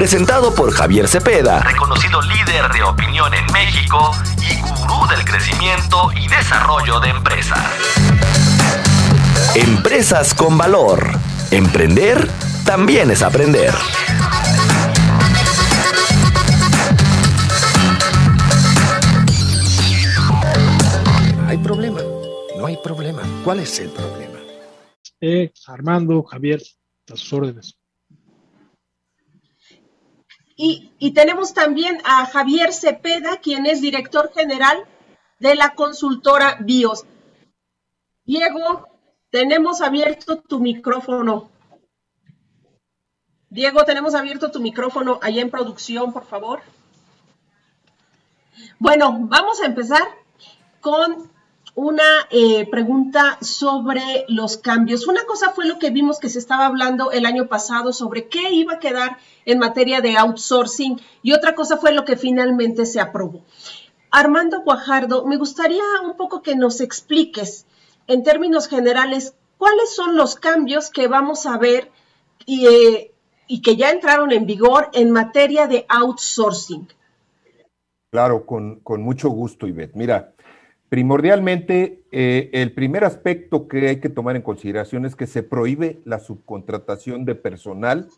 presentado por Javier Cepeda, reconocido líder de opinión en México y gurú del crecimiento y desarrollo de empresas. Empresas con valor. Emprender también es aprender. Hay problema, no hay problema. ¿Cuál es el problema? Eh, Armando, Javier, a sus órdenes. Y, tenemos también a Javier Cepeda, quien es director general de la consultora BIOS. Diego, tenemos abierto tu micrófono. Diego, tenemos abierto tu micrófono allá en producción, por favor. Bueno, vamos a empezar con una eh, pregunta sobre los cambios. Una cosa fue lo que vimos que se estaba hablando el año pasado sobre qué iba a quedar en materia de outsourcing y otra cosa fue lo que finalmente se aprobó. Armando Guajardo, me gustaría un poco que nos expliques en términos generales cuáles son los cambios que vamos a ver y, eh, y que ya entraron en vigor en materia de outsourcing. Claro, con, con mucho gusto, Ivette. Mira, Primordialmente, eh, el primer aspecto que hay que tomar en consideración es que se prohíbe la subcontratación de personal,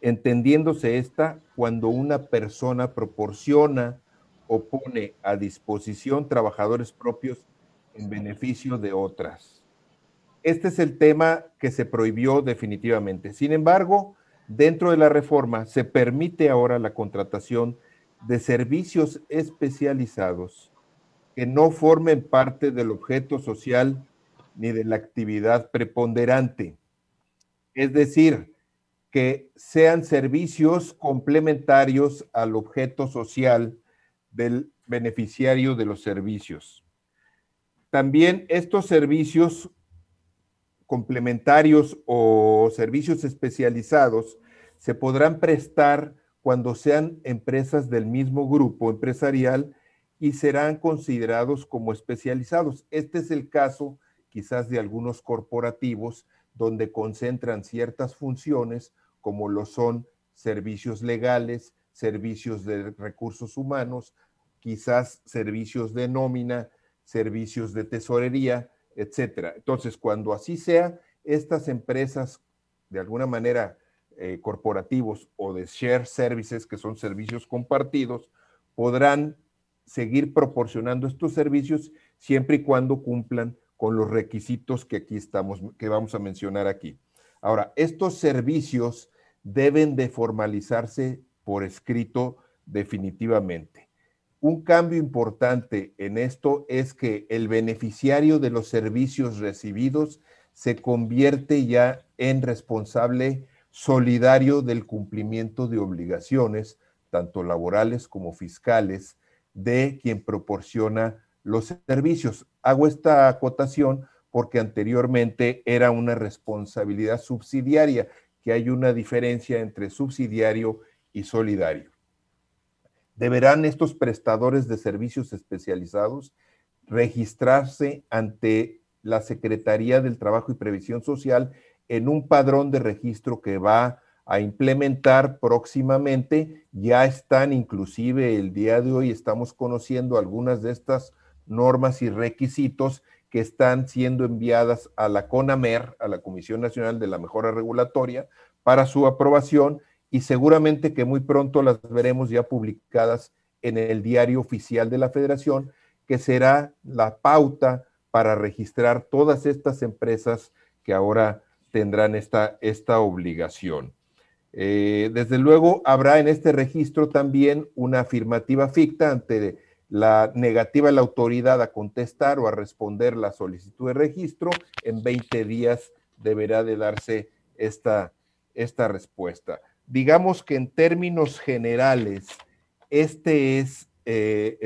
entendiéndose esta cuando una persona proporciona o pone a disposición trabajadores propios en beneficio de otras. Este es el tema que se prohibió definitivamente. Sin embargo, dentro de la reforma se permite ahora la contratación de servicios especializados que no formen parte del objeto social ni de la actividad preponderante. Es decir, que sean servicios complementarios al objeto social del beneficiario de los servicios. También estos servicios complementarios o servicios especializados se podrán prestar cuando sean empresas del mismo grupo empresarial y serán considerados como especializados. Este es el caso quizás de algunos corporativos donde concentran ciertas funciones como lo son servicios legales, servicios de recursos humanos, quizás servicios de nómina, servicios de tesorería, etcétera. Entonces, cuando así sea, estas empresas, de alguna manera, eh, corporativos o de share services, que son servicios compartidos, podrán seguir proporcionando estos servicios siempre y cuando cumplan con los requisitos que aquí estamos, que vamos a mencionar aquí. Ahora, estos servicios deben de formalizarse por escrito definitivamente. Un cambio importante en esto es que el beneficiario de los servicios recibidos se convierte ya en responsable solidario del cumplimiento de obligaciones, tanto laborales como fiscales, de quien proporciona los servicios. Hago esta acotación porque anteriormente era una responsabilidad subsidiaria, que hay una diferencia entre subsidiario y solidario. Deberán estos prestadores de servicios especializados registrarse ante la Secretaría del Trabajo y Previsión Social en un padrón de registro que va a implementar próximamente. Ya están inclusive el día de hoy, estamos conociendo algunas de estas normas y requisitos que están siendo enviadas a la CONAMER, a la Comisión Nacional de la Mejora Regulatoria, para su aprobación y seguramente que muy pronto las veremos ya publicadas en el diario oficial de la Federación, que será la pauta para registrar todas estas empresas que ahora tendrán esta, esta obligación. Eh, desde luego, habrá en este registro también una afirmativa ficta ante la negativa de la autoridad a contestar o a responder la solicitud de registro. En 20 días deberá de darse esta, esta respuesta. Digamos que en términos generales, este es eh,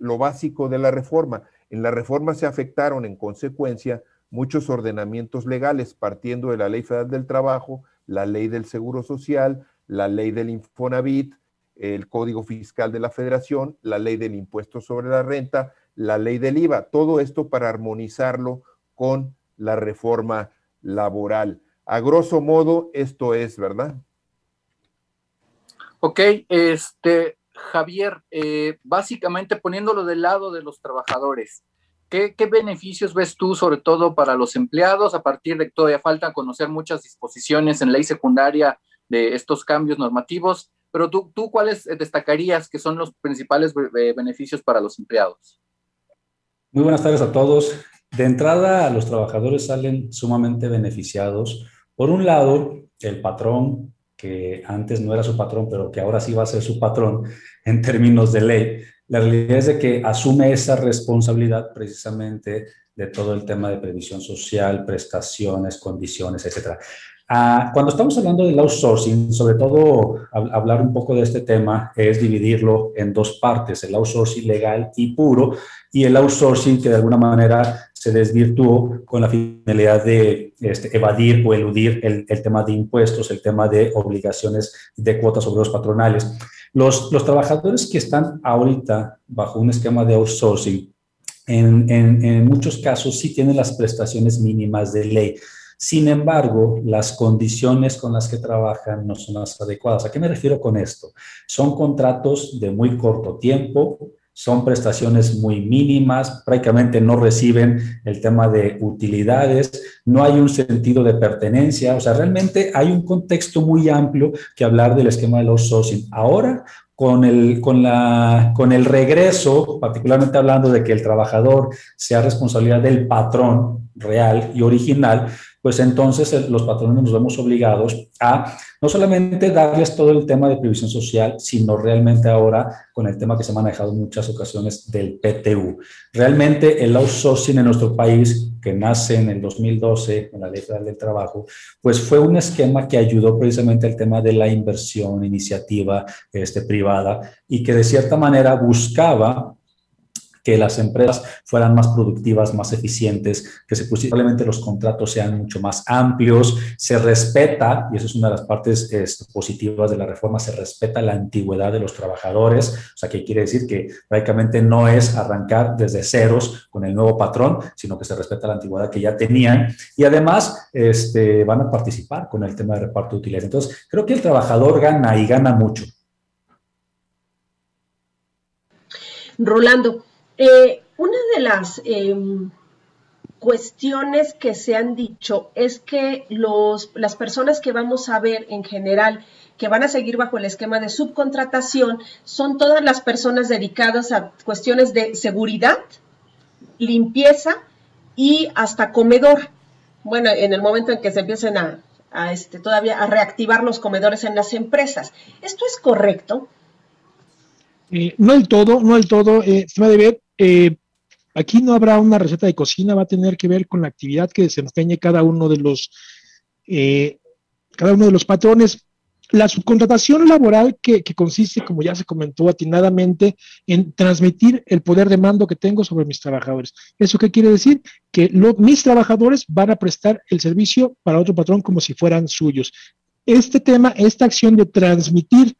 lo básico de la reforma. En la reforma se afectaron en consecuencia muchos ordenamientos legales, partiendo de la Ley Federal del Trabajo, la Ley del Seguro Social, la Ley del Infonavit, el Código Fiscal de la Federación, la Ley del Impuesto sobre la Renta, la Ley del IVA, todo esto para armonizarlo con la reforma laboral. A grosso modo, esto es, ¿verdad? Ok, este, Javier, eh, básicamente poniéndolo del lado de los trabajadores, ¿qué, beneficios ves tú, sobre todo para los empleados, a partir de que todavía falta conocer muchas disposiciones en ley secundaria de estos cambios normativos? Pero tú, tú ¿cuáles destacarías que son los principales beneficios para los empleados? Muy buenas tardes a todos. De entrada, los trabajadores salen sumamente beneficiados. Por un lado, el patrón, que antes no era su patrón, pero que ahora sí va a ser su patrón en términos de ley, la realidad es de que asume esa responsabilidad precisamente de todo el tema de previsión social, prestaciones, condiciones, etcétera. Ah, cuando estamos hablando del outsourcing, sobre todo hablar un poco de este tema es dividirlo en dos partes, el outsourcing legal y puro y el outsourcing que de alguna manera se desvirtuó con la finalidad de este, evadir o eludir el, tema de impuestos, el tema de obligaciones de cuotas sobre los patronales. Los, trabajadores que están ahorita bajo un esquema de outsourcing, en, en muchos casos sí tienen las prestaciones mínimas de ley sin embargo, las condiciones con las que trabajan no son las adecuadas. ¿A qué me refiero con esto? Son contratos de muy corto tiempo, son prestaciones muy mínimas, prácticamente no reciben el tema de utilidades, no hay un sentido de pertenencia, o sea, realmente hay un contexto muy amplio que hablar del esquema de los socios. Ahora, con el, con, la, con el regreso, particularmente hablando de que el trabajador sea responsabilidad del patrón real y original, pues entonces eh, los patrones nos vemos obligados a no solamente darles todo el tema de previsión social, sino realmente ahora con el tema que se ha manejado en muchas ocasiones del PTU. Realmente el outsourcing en nuestro país, que nace en el 2012 en la Ley Federal del Trabajo, pues fue un esquema que ayudó precisamente al tema de la inversión, iniciativa este, privada y que de cierta manera buscaba que las empresas fueran más productivas, más eficientes, que se posiblemente los contratos sean mucho más amplios, se respeta, y eso es una de las partes este, positivas de la reforma, se respeta la antigüedad de los trabajadores, o sea, que quiere decir que prácticamente no es arrancar desde ceros con el nuevo patrón, sino que se respeta la antigüedad que ya tenían y además este, van a participar con el tema de reparto de utilidades. Entonces, creo que el trabajador gana y gana mucho. Rolando, eh, una de las em, cuestiones que se han dicho es que los, las personas que vamos a ver en general que van a seguir bajo el esquema de subcontratación son todas las personas dedicadas a cuestiones de seguridad, limpieza y hasta comedor. Bueno, en el momento en que se empiecen a, este, todavía a reactivar los comedores en las empresas. ¿Esto es correcto? Eh, no el todo, no el todo. Eh, se a ver eh, aquí no habrá una receta de cocina, va a tener que ver con la actividad que desempeñe cada uno de los, eh, cada uno de los patrones. La subcontratación laboral que, consiste, como ya se comentó atinadamente, en transmitir el poder de mando que tengo sobre mis trabajadores. ¿Eso qué quiere decir? Que mis trabajadores van a prestar el servicio para otro patrón como si fueran suyos. Este tema, esta acción de transmitir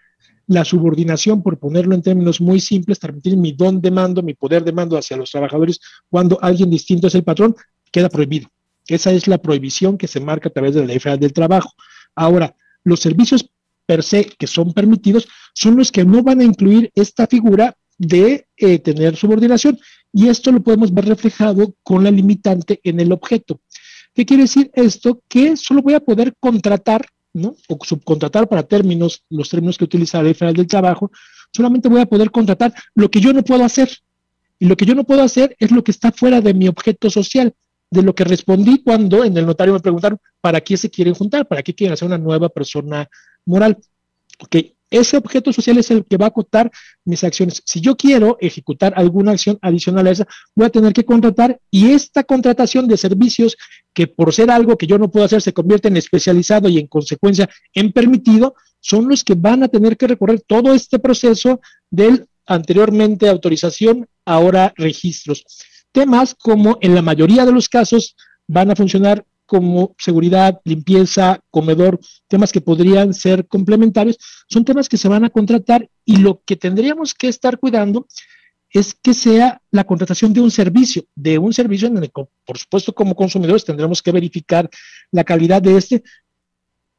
la subordinación, por ponerlo en términos muy simples, transmitir mi don de mando, mi poder de mando hacia los trabajadores cuando alguien distinto es el patrón, queda prohibido. Esa es la prohibición que se marca a través de la Ley Federal del Trabajo. Ahora, los servicios per se que son permitidos son los que no van a incluir esta figura de eh, tener subordinación y esto lo podemos ver reflejado con la limitante en el objeto. ¿Qué quiere decir esto? Que solo voy a poder contratar o subcontratar para términos, los términos que utiliza la Ley Federal del Trabajo, solamente voy a poder contratar lo que yo no puedo hacer. Y lo que yo no puedo hacer es lo que está fuera de mi objeto social, de lo que respondí cuando en el notario me preguntaron, ¿para qué se quieren juntar? ¿Para qué quieren hacer una nueva persona moral? Ok, ese objeto social es el que va a acotar mis acciones. Si yo quiero ejecutar alguna acción adicional a esa, voy a tener que contratar y esta contratación de servicios que por ser algo que yo no puedo hacer se convierte en especializado y en consecuencia en permitido, son los que van a tener que recorrer todo este proceso del anteriormente autorización, ahora registros. Temas como en la mayoría de los casos van a funcionar como seguridad, limpieza, comedor, temas que podrían ser complementarios, son temas que se van a contratar y lo que tendríamos que estar cuidando es que sea la contratación de un servicio, de un servicio en el que, por supuesto, como consumidores tendremos que verificar la calidad de este,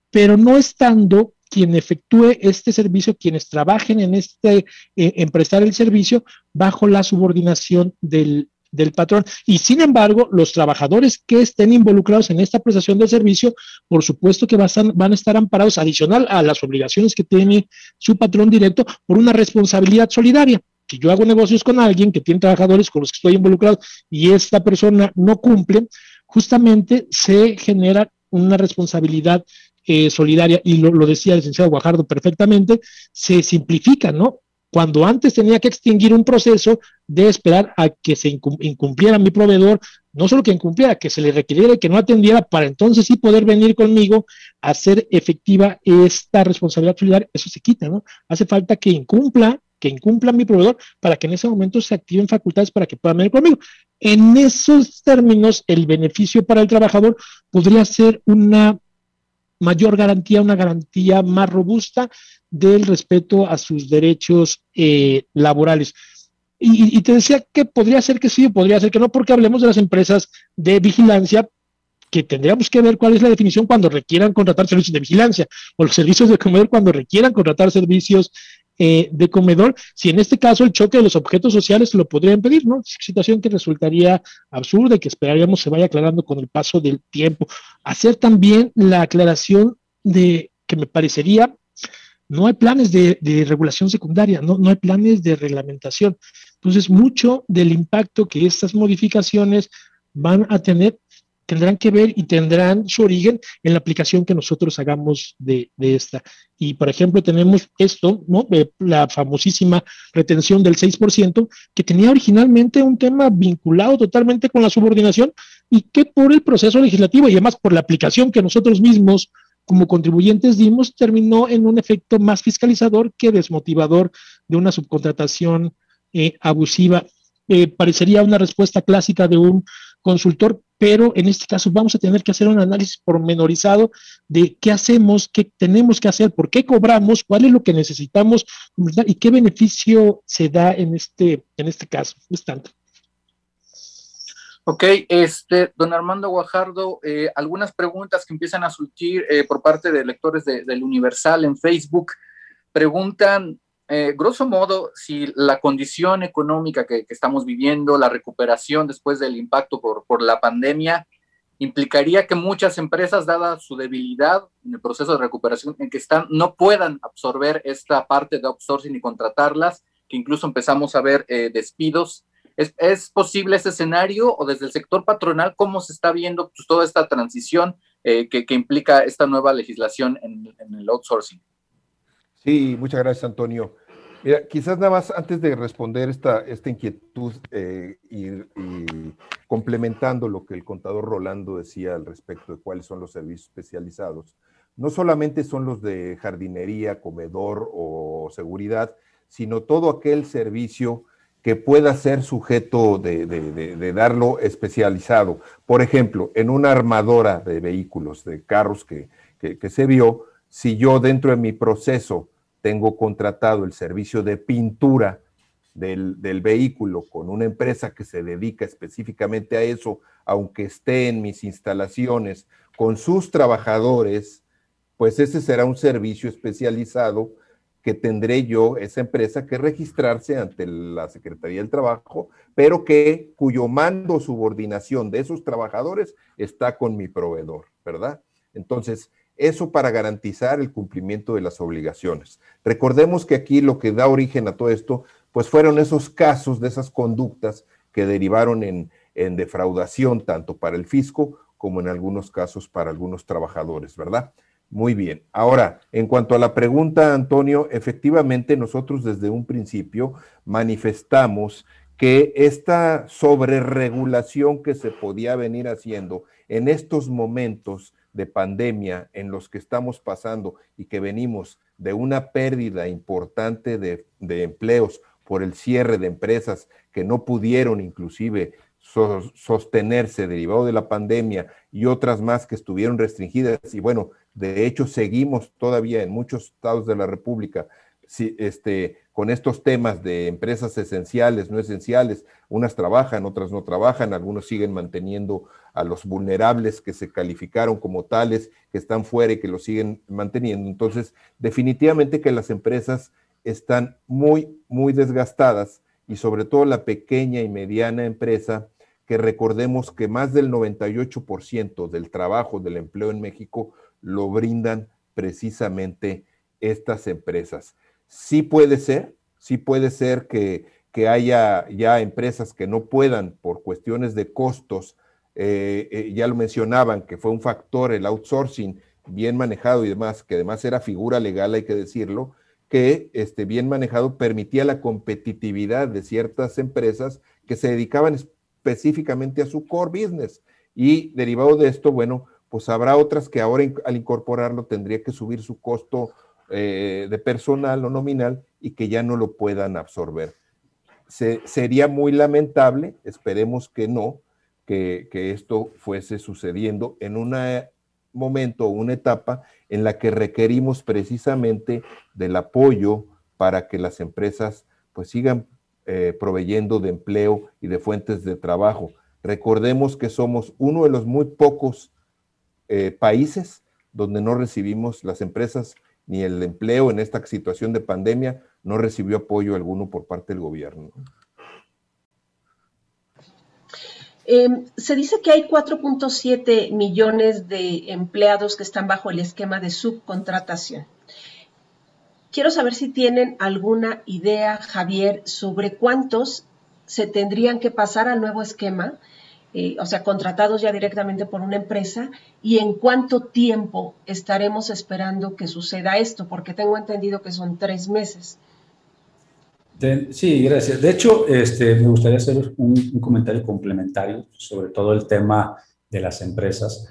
pero no estando quien efectúe este servicio, quienes trabajen en este, eh, prestar el servicio, bajo la subordinación del, del patrón. Y sin embargo, los trabajadores que estén involucrados en esta prestación de servicio, por supuesto que van a estar amparados adicional a las obligaciones que tiene su patrón directo por una responsabilidad solidaria. Si yo hago negocios con alguien que tiene trabajadores con los que estoy involucrado y esta persona no cumple, justamente se genera una responsabilidad eh, solidaria, y lo, lo, decía el licenciado Guajardo perfectamente, se simplifica, ¿no? Cuando antes tenía que extinguir un proceso de esperar a que se incumpliera mi proveedor, no solo que incumpliera, que se le requiriera y que no atendiera para entonces sí poder venir conmigo a hacer efectiva esta responsabilidad solidaria, eso se quita, ¿no? Hace falta que incumpla, que incumpla mi proveedor para que en ese momento se activen facultades para que puedan venir conmigo. En esos términos, el beneficio para el trabajador podría ser una mayor garantía, una garantía más robusta del respeto a sus derechos eh, laborales. Y, te decía que podría ser que sí, podría ser que no, porque hablemos de las empresas de vigilancia, que tendríamos que ver cuál es la definición cuando requieran contratar servicios de vigilancia, o los servicios de comedor cuando requieran contratar servicios eh, de comedor, si en este caso el choque de los objetos sociales lo podrían pedir, ¿no? Situación que resultaría absurda y que esperaríamos se vaya aclarando con el paso del tiempo. Hacer también la aclaración de que me parecería no hay planes de, regulación secundaria, no, no hay planes de reglamentación. Entonces, mucho del impacto que estas modificaciones van a tener tendrán que ver y tendrán su origen en la aplicación que nosotros hagamos de, esta. Y, por ejemplo, tenemos esto, ¿no? la famosísima retención del 6%, que tenía originalmente un tema vinculado totalmente con la subordinación y que por el proceso legislativo y además por la aplicación que nosotros mismos como contribuyentes dimos terminó en un efecto más fiscalizador que desmotivador de una subcontratación eh, abusiva. Eh, parecería una respuesta clásica de un consultor, pero en este caso vamos a tener que hacer un análisis pormenorizado de qué hacemos, qué tenemos que hacer, por qué cobramos, cuál es lo que necesitamos y qué beneficio se da en este, en este caso. Es tanto. Ok, este, don Armando Guajardo, eh, algunas preguntas que empiezan a surgir eh, por parte de lectores del Universal en Facebook. Preguntan, eh, grosso modo, si la condición económica que, estamos viviendo, la recuperación después del impacto por, la pandemia, implicaría que muchas empresas, dada su debilidad en el proceso de recuperación en que están, no puedan absorber esta parte de outsourcing y contratarlas, que incluso empezamos a ver despidos ¿Es, posible ese escenario o desde el sector patronal cómo se está viendo pues, toda esta transición eh, que, implica esta nueva legislación en, el outsourcing? Sí, muchas gracias, Antonio. Quizás nada más antes de responder esta, esta inquietud eh, y, complementando lo que el contador Rolando decía al respecto de cuáles son los servicios especializados, no solamente son los de jardinería, comedor o seguridad, sino todo aquel servicio que pueda ser sujeto de, darlo especializado. Por ejemplo, en una armadora de vehículos, de carros que, se vio, si yo dentro de mi proceso tengo contratado el servicio de pintura del, vehículo con una empresa que se dedica específicamente a eso, aunque esté en mis instalaciones con sus trabajadores, pues ese será un servicio especializado que tendré yo, esa empresa, que registrarse ante la Secretaría del Trabajo, pero que cuyo mando subordinación de esos trabajadores está con mi proveedor, ¿verdad? Entonces, eso para garantizar el cumplimiento de las obligaciones. Recordemos que aquí lo que da origen a todo esto, pues fueron esos casos de esas conductas que derivaron en, en defraudación tanto para el fisco como en algunos casos para algunos trabajadores, ¿verdad? Muy bien. Ahora, en cuanto a la pregunta, Antonio, efectivamente nosotros desde un principio manifestamos que esta sobreregulación que se podía venir haciendo en estos momentos de pandemia en los que estamos pasando y que venimos de una pérdida importante de, empleos por el cierre de empresas que no pudieron inclusive sostenerse derivado de la pandemia y otras más que estuvieron restringidas. Y bueno, de hecho seguimos todavía en muchos estados de la República este, con estos temas de empresas esenciales, no esenciales, unas trabajan, otras no trabajan, algunos siguen manteniendo a los vulnerables que se calificaron como tales, que están fuera y que los siguen manteniendo. Entonces, definitivamente que las empresas están muy, muy desgastadas y sobre todo la pequeña y mediana empresa, que recordemos que más del 98% del trabajo, del empleo en México, lo brindan precisamente estas empresas. Sí puede ser, sí puede ser que, haya ya empresas que no puedan por cuestiones de costos, eh, eh, ya lo mencionaban, que fue un factor el outsourcing bien manejado y demás, que además era figura legal, hay que decirlo, que este, bien manejado permitía la competitividad de ciertas empresas que se dedicaban específicamente a su core business. Y derivado de esto, bueno, pues habrá otras que ahora al incorporarlo tendría que subir su costo eh, de personal o nominal y que ya no lo puedan absorber. sería muy lamentable, esperemos que no, que, esto fuese sucediendo en un momento o una etapa en la que requerimos precisamente del apoyo para que las empresas pues sigan eh, proveyendo de empleo y de fuentes de trabajo. Recordemos que somos uno de los muy pocos eh, países donde no recibimos las empresas ni el empleo en esta situación de pandemia no recibió apoyo alguno por parte del gobierno. Em, se dice que hay 4.7 millones de empleados que están bajo el esquema de subcontratación. Quiero saber si tienen alguna idea, Javier, sobre cuántos se tendrían que pasar al nuevo esquema o sea, contratados ya directamente por una empresa, y en cuánto tiempo estaremos esperando que suceda esto, porque tengo entendido que son tres meses. sí, gracias. De hecho, este, me gustaría hacer un, comentario complementario sobre todo el tema de las empresas.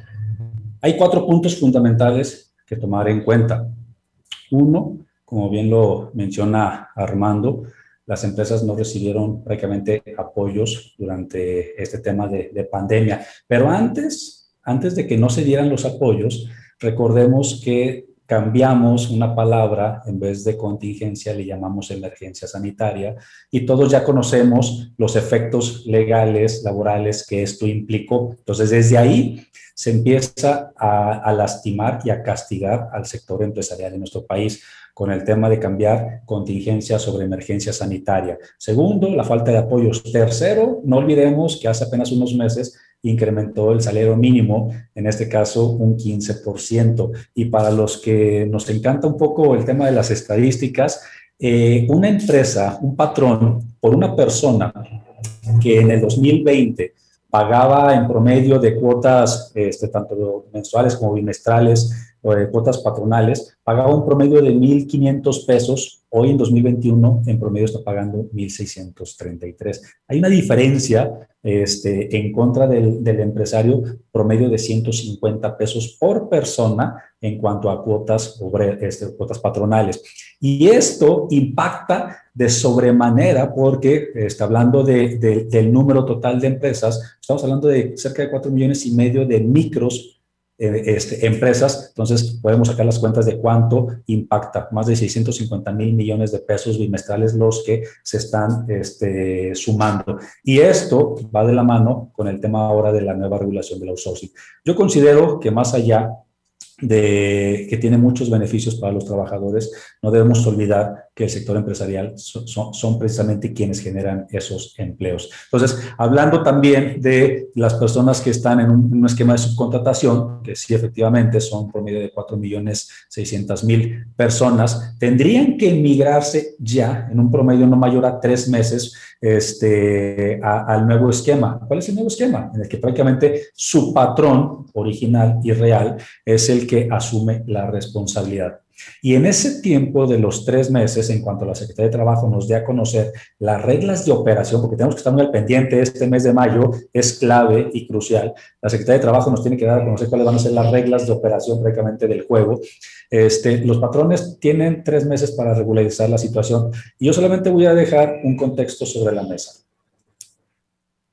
Hay cuatro puntos fundamentales que tomar en cuenta. Uno, como bien lo menciona Armando, las empresas no recibieron prácticamente apoyos durante este tema de, pandemia. Pero antes, antes de que no se dieran los apoyos, recordemos que cambiamos una palabra, en vez de contingencia le llamamos emergencia sanitaria y todos ya conocemos los efectos legales, laborales que esto implicó. Entonces, desde ahí se empieza a, a lastimar y a castigar al sector empresarial de nuestro país con el tema de cambiar contingencia sobre emergencia sanitaria. Segundo, la falta de apoyos. Tercero, no olvidemos que hace apenas unos meses incrementó el salario mínimo, en este caso un 15%. Y para los que nos encanta un poco el tema de las estadísticas, eh, una empresa, un patrón, por una persona que en el 2020 pagaba en promedio de cuotas, este, tanto mensuales como bimestrales, o de cuotas patronales, pagaba un promedio de 1.500 pesos, hoy en 2021 en promedio está pagando 1.633. Hay una diferencia este, en contra del, del, empresario promedio de 150 pesos por persona en cuanto a cuotas, este, cuotas patronales. Y esto impacta de sobremanera porque está hablando de, del número total de empresas, estamos hablando de cerca de 4 millones y medio de micros eh, este, empresas, entonces podemos sacar las cuentas de cuánto impacta, más de 650 mil millones de pesos bimestrales los que se están este, sumando. Y esto va de la mano con el tema ahora de la nueva regulación del outsourcing. Yo considero que más allá de que tiene muchos beneficios para los trabajadores, no debemos olvidar que el sector empresarial son, precisamente quienes generan esos empleos. Entonces, hablando también de las personas que están en un, esquema de subcontratación, que sí efectivamente son por medio de 4 millones 600 mil personas, tendrían que emigrarse ya en un promedio no mayor a tres meses este, al nuevo esquema. ¿Cuál es el nuevo esquema? En el que prácticamente su patrón original y real es el que asume la responsabilidad. Y en ese tiempo de los tres meses, en cuanto la Secretaría de Trabajo nos dé a conocer las reglas de operación, porque tenemos que estar muy al pendiente, este mes de mayo es clave y crucial. La Secretaría de Trabajo nos tiene que dar a conocer cuáles van a ser las reglas de operación prácticamente del juego. Este, los patrones tienen tres meses para regularizar la situación y yo solamente voy a dejar un contexto sobre la mesa.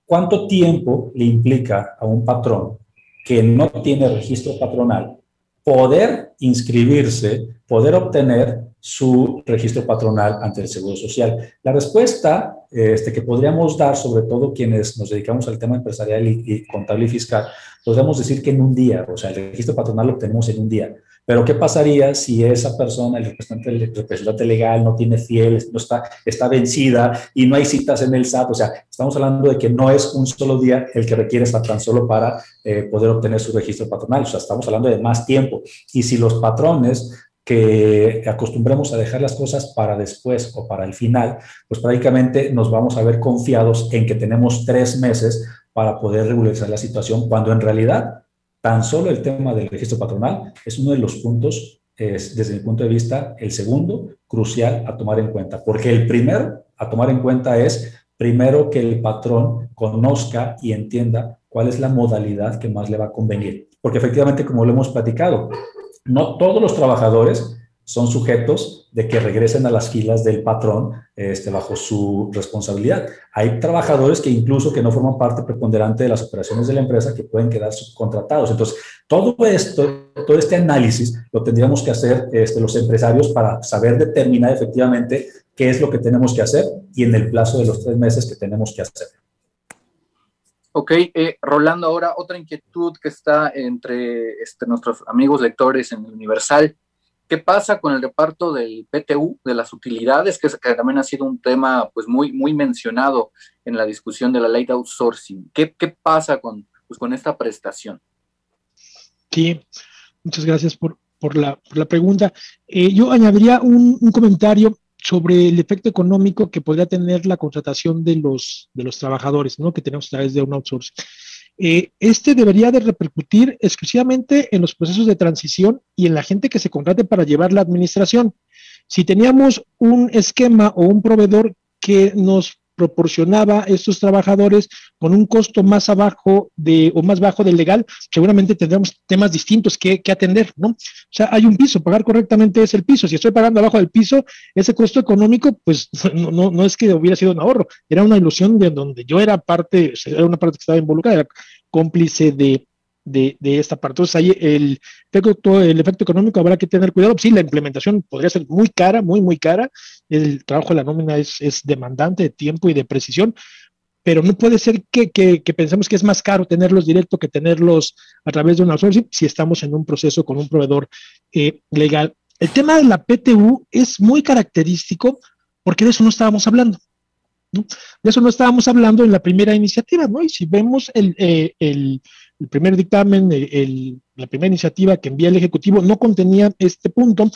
¿Cuánto tiempo le implica a un patrón que no tiene registro patronal poder inscribirse, poder obtener su registro patronal ante el Seguro Social. La respuesta este, que podríamos dar, sobre todo quienes nos dedicamos al tema empresarial y, y contable y fiscal, podríamos decir que en un día, o sea, el registro patronal lo obtenemos en un día. Pero ¿qué pasaría si esa persona, el representante, legal, no tiene fieles, no está, está vencida y no hay citas en el SAT? O sea, estamos hablando de que no es un solo día el que requiere estar tan solo para eh, poder obtener su registro patronal. O sea, estamos hablando de más tiempo. Y si los patrones que acostumbremos a dejar las cosas para después o para el final, pues prácticamente nos vamos a ver confiados en que tenemos tres meses para poder regularizar la situación, cuando en realidad Tan solo el tema del registro patronal es uno de los puntos, desde mi punto de vista, el segundo crucial a tomar en cuenta, porque el primero a tomar en cuenta es primero que el patrón conozca y entienda cuál es la modalidad que más le va a convenir. Porque efectivamente, como lo hemos platicado, no todos los trabajadores son sujetos de que regresen a las filas del patrón este, bajo su responsabilidad. Hay trabajadores que incluso que no forman parte preponderante de las operaciones de la empresa que pueden quedar subcontratados. Entonces, todo esto, todo este análisis lo tendríamos que hacer este, los empresarios para saber determinar efectivamente qué es lo que tenemos que hacer y en el plazo de los tres meses que tenemos que hacer. Ok, eh, Rolando, ahora otra inquietud que está entre este, nuestros amigos lectores en el Universal ¿Qué pasa con el reparto del PTU, de las utilidades, que, también ha sido un tema pues, muy, muy mencionado en la discusión de la ley de outsourcing? ¿Qué, qué pasa con, pues, con esta prestación? Sí, muchas gracias por, por, la, por la, pregunta. Eh, yo añadiría un, un, comentario sobre el efecto económico que podría tener la contratación de los, de los trabajadores, ¿no? Que tenemos a través de un outsourcing. Eh, este debería de repercutir exclusivamente en los procesos de transición y en la gente que se contrate para llevar la administración. Si teníamos un esquema o un proveedor que nos proporcionaba a estos trabajadores con un costo más abajo de o más bajo del legal, seguramente tendremos temas distintos que, atender, ¿no? O sea, hay un piso, pagar correctamente es el piso. Si estoy pagando abajo del piso, ese costo económico, pues no, no, no es que hubiera sido un ahorro, era una ilusión de donde yo era parte, era una parte que estaba involucrada, era cómplice de, de, esta parte. Entonces, ahí el el efecto económico habrá que tener cuidado. Sí, la implementación podría ser muy cara, muy, muy cara. El trabajo de la nómina es, es demandante de tiempo y de precisión, pero no puede ser que, que, pensemos que es más caro tenerlos directo que tenerlos a través de un outsourcing si estamos en un proceso con un proveedor eh, legal. El tema de la PTU es muy característico porque de eso no estábamos hablando. ¿no? De eso no estábamos hablando en la primera iniciativa, ¿no? Y si vemos el, eh, el el primer dictamen, la primera iniciativa que envía el Ejecutivo no contenía este punto.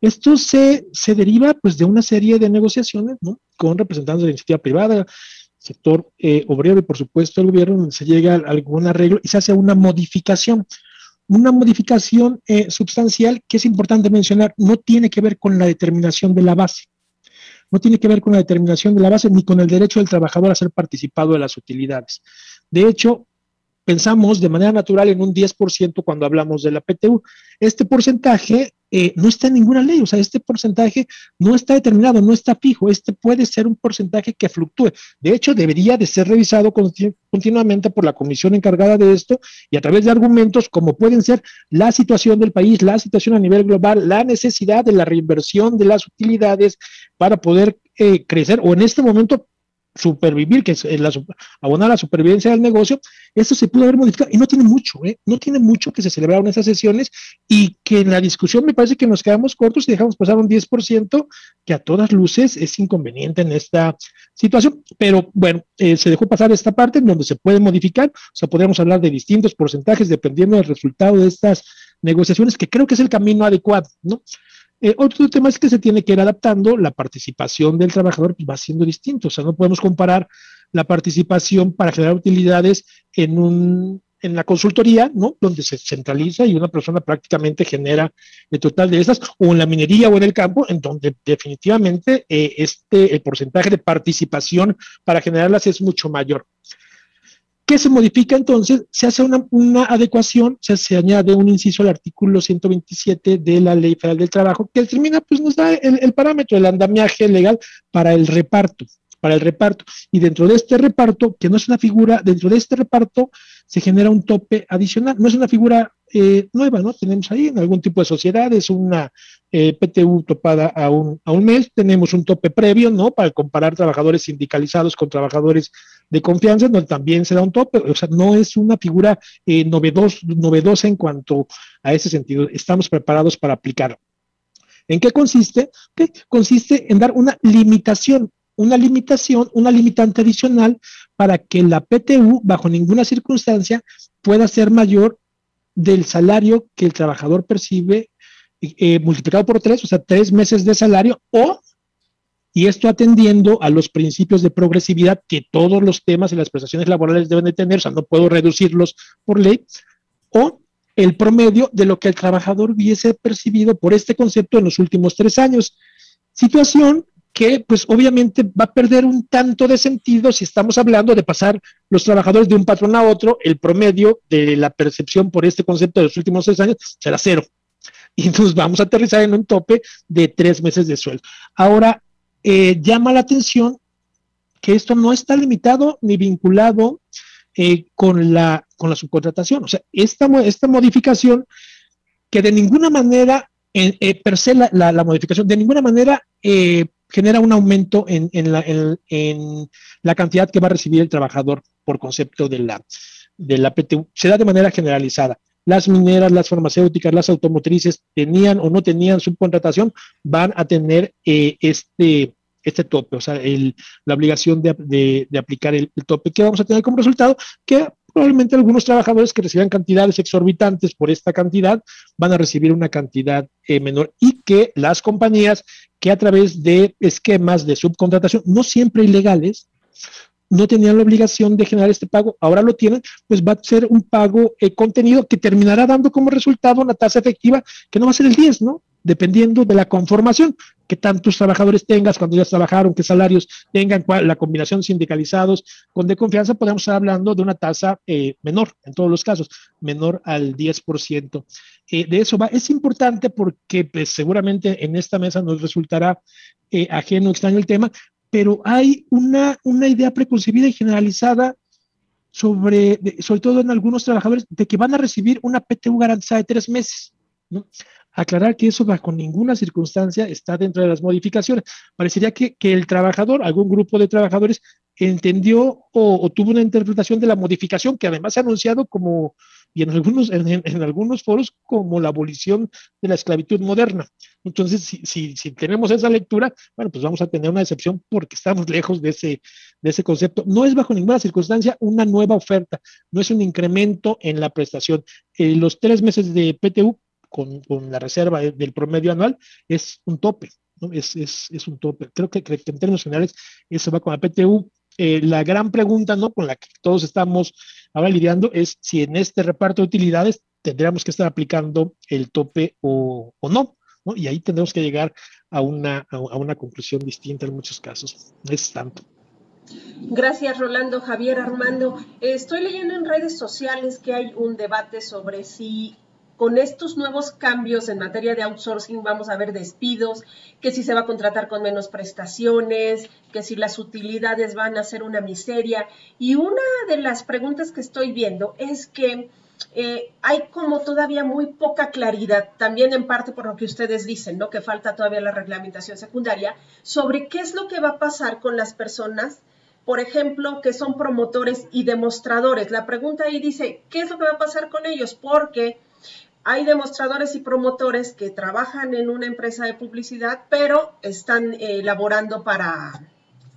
Esto se, se deriva pues de una serie de negociaciones con representantes de la iniciativa privada, sector eh, obrero y por supuesto el gobierno, donde se llega a algún arreglo y se hace una modificación. Una modificación eh, sustancial que es importante mencionar, no tiene que ver con la determinación de la base no tiene que ver con la determinación de la base ni con el derecho del trabajador a ser participado de las utilidades. De hecho, pensamos de manera natural en un 10% cuando hablamos de la PTU. Este porcentaje eh, no está en ninguna ley, o sea, este porcentaje no está determinado, no está fijo, este puede ser un porcentaje que fluctúe. De hecho, debería de ser revisado continuamente por la comisión encargada de esto y a través de argumentos como pueden ser la situación del país, la situación a nivel global, la necesidad de la reinversión de las utilidades para poder eh, crecer o en este momento supervivir, que es eh, la, abonar la supervivencia del negocio, esto se pudo haber modificado y no tiene mucho, ¿eh? no tiene mucho que se celebraron esas sesiones y que en la discusión me parece que nos quedamos cortos y dejamos pasar un 10% que a todas luces es inconveniente en esta situación, pero bueno, eh, se dejó pasar esta parte en donde se puede modificar, o sea, podríamos hablar de distintos porcentajes dependiendo del resultado de estas negociaciones, que creo que es el camino adecuado, ¿no? Eh, otro tema es que se tiene que ir adaptando, la participación del trabajador pues, va siendo distinto, o sea, no podemos comparar la participación para generar utilidades en un, en la consultoría, ¿no? Donde se centraliza y una persona prácticamente genera el total de esas, o en la minería o en el campo, en donde definitivamente eh, este, el porcentaje de participación para generarlas es mucho mayor. ¿Qué se modifica entonces? Se hace una, adecuación, se, se, añade un inciso al artículo 127 de la Ley Federal del Trabajo, que determina, pues nos da el, el parámetro, el andamiaje legal para el reparto para el reparto. Y dentro de este reparto, que no es una figura, dentro de este reparto se genera un tope adicional. No es una figura eh, nueva, ¿no? Tenemos ahí en algún tipo de sociedades una eh, PTU topada a un, a un mes, tenemos un tope previo, ¿no? Para comparar trabajadores sindicalizados con trabajadores de confianza, donde también se da un tope, o sea, no es una figura eh, novedosa en cuanto a ese sentido. Estamos preparados para aplicarlo. ¿En qué consiste? Consiste en dar una limitación una limitación, una limitante adicional para que la PTU, bajo ninguna circunstancia, pueda ser mayor del salario que el trabajador percibe eh, multiplicado por tres, o sea, tres meses de salario, o, y esto atendiendo a los principios de progresividad que todos los temas y las prestaciones laborales deben de tener, o sea, no puedo reducirlos por ley, o el promedio de lo que el trabajador hubiese percibido por este concepto en los últimos tres años. Situación que pues obviamente va a perder un tanto de sentido si estamos hablando de pasar los trabajadores de un patrón a otro, el promedio de la percepción por este concepto de los últimos tres años será cero. Y entonces vamos a aterrizar en un tope de tres meses de sueldo. Ahora, eh, llama la atención que esto no está limitado ni vinculado eh, con, la, con la subcontratación. O sea, esta, esta modificación que de ninguna manera, eh, per se la, modificación, de ninguna manera genera un aumento en, la, cantidad que va a recibir el trabajador por concepto de la, de la PTU. Se da de manera generalizada. Las mineras, las farmacéuticas, las automotrices tenían o no tenían subcontratación, van a tener eh, este, este tope, o sea, la obligación de, aplicar el, el, tope. ¿Qué vamos a tener como resultado? Que probablemente algunos trabajadores que reciban cantidades exorbitantes por esta cantidad van a recibir una cantidad eh, menor y que las compañías que a través de esquemas de subcontratación, no siempre ilegales, no tenían la obligación de generar este pago, ahora lo tienen, pues va a ser un pago eh, contenido que terminará dando como resultado una tasa efectiva que no va a ser el 10, ¿no? Dependiendo de la conformación, que tantos trabajadores tengas cuando ya trabajaron, qué salarios tengan, la combinación sindicalizados con de confianza, podemos estar hablando de una tasa eh, menor, en todos los casos, menor al 10%. Eh, de eso va. Es importante porque pues, seguramente en esta mesa nos resultará eh, ajeno, extraño el tema, pero hay una, una idea preconcebida y generalizada sobre, sobre todo en algunos trabajadores, de que van a recibir una PTU garantizada de tres meses. ¿no? Aclarar que eso bajo ninguna circunstancia está dentro de las modificaciones. Parecería que, el trabajador, algún grupo de trabajadores, entendió o, tuvo una interpretación de la modificación que además se ha anunciado como, y en algunos, en, algunos foros, como la abolición de la esclavitud moderna. Entonces, si, si, tenemos esa lectura, bueno, pues vamos a tener una excepción porque estamos lejos de ese, de ese concepto. No es bajo ninguna circunstancia una nueva oferta, no es un incremento en la prestación. Eh, los tres meses de PTU con, la reserva del promedio anual es un tope, ¿no? es, es, un tope. Creo que, que, en términos generales eso va con la PTU. Eh, la gran pregunta ¿no? con la que todos estamos ahora lidiando es si en este reparto de utilidades tendríamos que estar aplicando el tope o, o no, no, Y ahí tendremos que llegar a una, a una conclusión distinta en muchos casos. Es tanto. Gracias, Rolando, Javier, Armando. Estoy leyendo en redes sociales que hay un debate sobre si con estos nuevos cambios en materia de outsourcing vamos a ver despidos, que si se va a contratar con menos prestaciones, que si las utilidades van a ser una miseria. Y una de las preguntas que estoy viendo es que eh, hay como todavía muy poca claridad, también en parte por lo que ustedes dicen, ¿no? Que falta todavía la reglamentación secundaria, sobre qué es lo que va a pasar con las personas por ejemplo, que son promotores y demostradores. La pregunta ahí dice, ¿qué es lo que va a pasar con ellos? Porque hay demostradores y promotores que trabajan en una empresa de publicidad, pero están eh, laborando para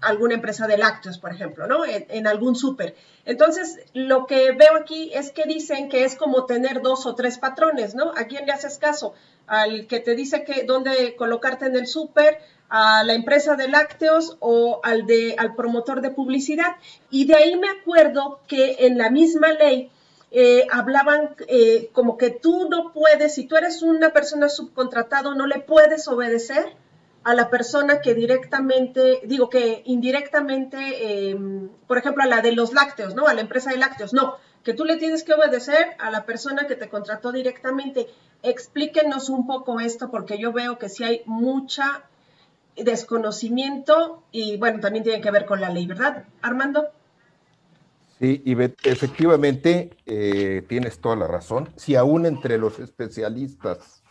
alguna empresa de lácteos, por ejemplo, ¿no? En, algún súper. Entonces, lo que veo aquí es que dicen que es como tener dos o tres patrones, ¿no? ¿A quién le haces caso? Al que te dice que dónde colocarte en el súper, a la empresa de lácteos o al, de, al promotor de publicidad. Y de ahí me acuerdo que en la misma ley eh, hablaban eh, como que tú no puedes, si tú eres una persona subcontratado, no le puedes obedecer a la persona que directamente, digo que indirectamente, em, por ejemplo, a la de los lácteos, ¿no? A la empresa de lácteos, no, que tú le tienes que obedecer a la persona que te contrató directamente. Explíquenos un poco esto porque yo veo que sí hay mucha desconocimiento y bueno, también tiene que ver con la ley, ¿verdad, Armando? Sí, y efectivamente eh, tienes toda la razón. Si aún entre los especialistas,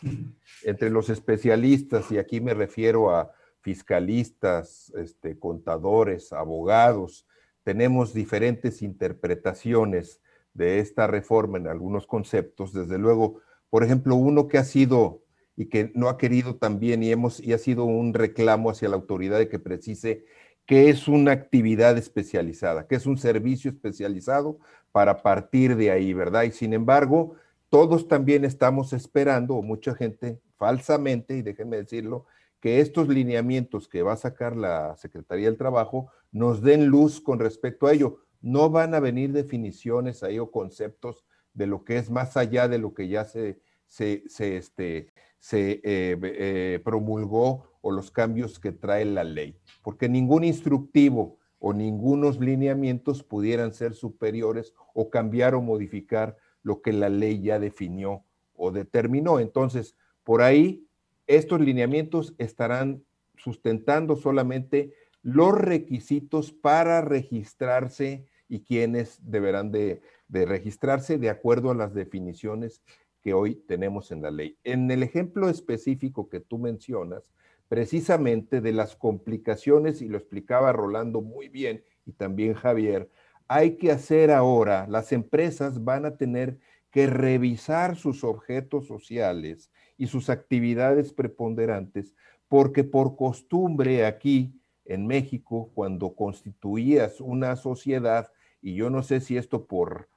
entre los especialistas, y aquí me refiero a fiscalistas, este, contadores, abogados, tenemos diferentes interpretaciones de esta reforma en algunos conceptos, desde luego, por ejemplo, uno que ha sido y que no ha querido también y hemos y ha sido un reclamo hacia la autoridad de que precise qué es una actividad especializada, qué es un servicio especializado para partir de ahí, ¿verdad? Y sin embargo, todos también estamos esperando, o mucha gente falsamente, y déjenme decirlo, que estos lineamientos que va a sacar la Secretaría del Trabajo nos den luz con respecto a ello. No van a venir definiciones ahí o conceptos de lo que es más allá de lo que ya se, se, este, se eh, eh, promulgó o los cambios que trae la ley porque ningún instructivo o ningunos lineamientos pudieran ser superiores o cambiar o modificar lo que la ley ya definió o determinó. Entonces, por ahí, estos lineamientos estarán sustentando solamente los requisitos para registrarse y quienes deberán de, de, registrarse de acuerdo a las definiciones que hoy tenemos en la ley. En el ejemplo específico que tú mencionas, precisamente de las complicaciones, y lo explicaba Rolando muy bien y también Javier, hay que hacer ahora, las empresas van a tener que revisar sus objetos sociales y sus actividades preponderantes, porque por costumbre aquí en México, cuando constituías una sociedad, y yo no sé si esto por,